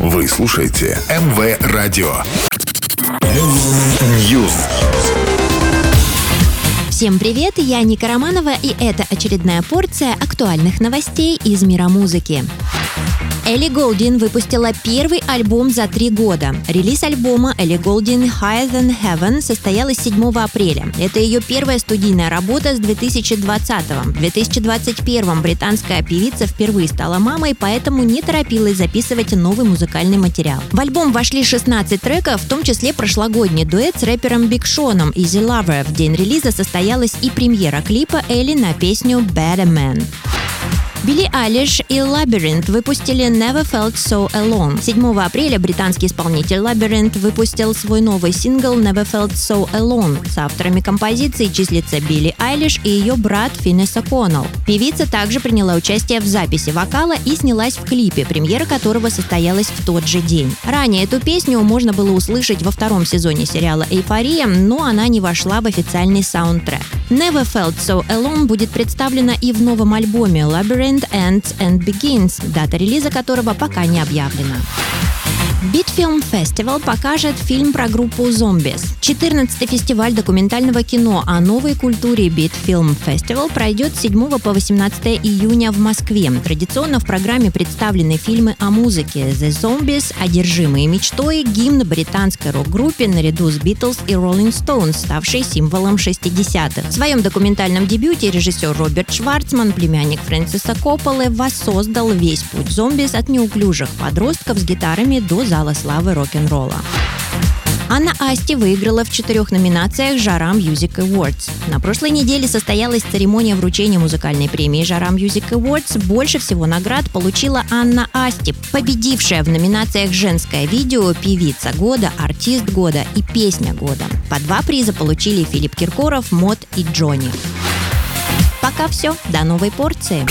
Вы слушаете МВ Радио. News. Всем привет, я Ника Романова, и это очередная порция актуальных новостей из мира музыки. Элли Голдин выпустила первый альбом за три года. Релиз альбома Элли Голдин Higher Than Heaven состоялась 7 апреля. Это ее первая студийная работа с 2020 -го. В 2021 британская певица впервые стала мамой, поэтому не торопилась записывать новый музыкальный материал. В альбом вошли 16 треков, в том числе прошлогодний дуэт с рэпером Биг Шоном Easy Lover. В день релиза состоялась и премьера клипа Элли на песню Better Man. Билли Алиш и Labyrinth выпустили Never Felt So Alone. 7 апреля британский исполнитель Labyrinth выпустил свой новый сингл Never Felt So Alone. С авторами композиции числится Билли Айлиш и ее брат Финнес О'Коннелл. Певица также приняла участие в записи вокала и снялась в клипе, премьера которого состоялась в тот же день. Ранее эту песню можно было услышать во втором сезоне сериала «Эйфория», но она не вошла в официальный саундтрек. Never Felt So Alone будет представлена и в новом альбоме Labyrinth Ends and Begins, дата релиза которого пока не объявлена. Beat Film Festival покажет фильм про группу Zombies. 14-й фестиваль документального кино о новой культуре Beat Film Festival пройдет с 7 по 18 июня в Москве. Традиционно в программе представлены фильмы о музыке The Zombies, «Одержимые мечтой», гимн британской рок-группе наряду с Beatles и Rolling Stones, ставшей символом 60-х. В своем документальном дебюте режиссер Роберт Шварцман, племянник Фрэнсиса Копполы, воссоздал весь путь зомбис от неуклюжих подростков с гитарами до зала славы рок-н-ролла. Анна Асти выиграла в четырех номинациях «Жара Music Awards». На прошлой неделе состоялась церемония вручения музыкальной премии «Жара Music Awards». Больше всего наград получила Анна Асти, победившая в номинациях «Женское видео», «Певица года», «Артист года» и «Песня года». По два приза получили Филипп Киркоров, Мод и Джонни. Пока все. До новой порции.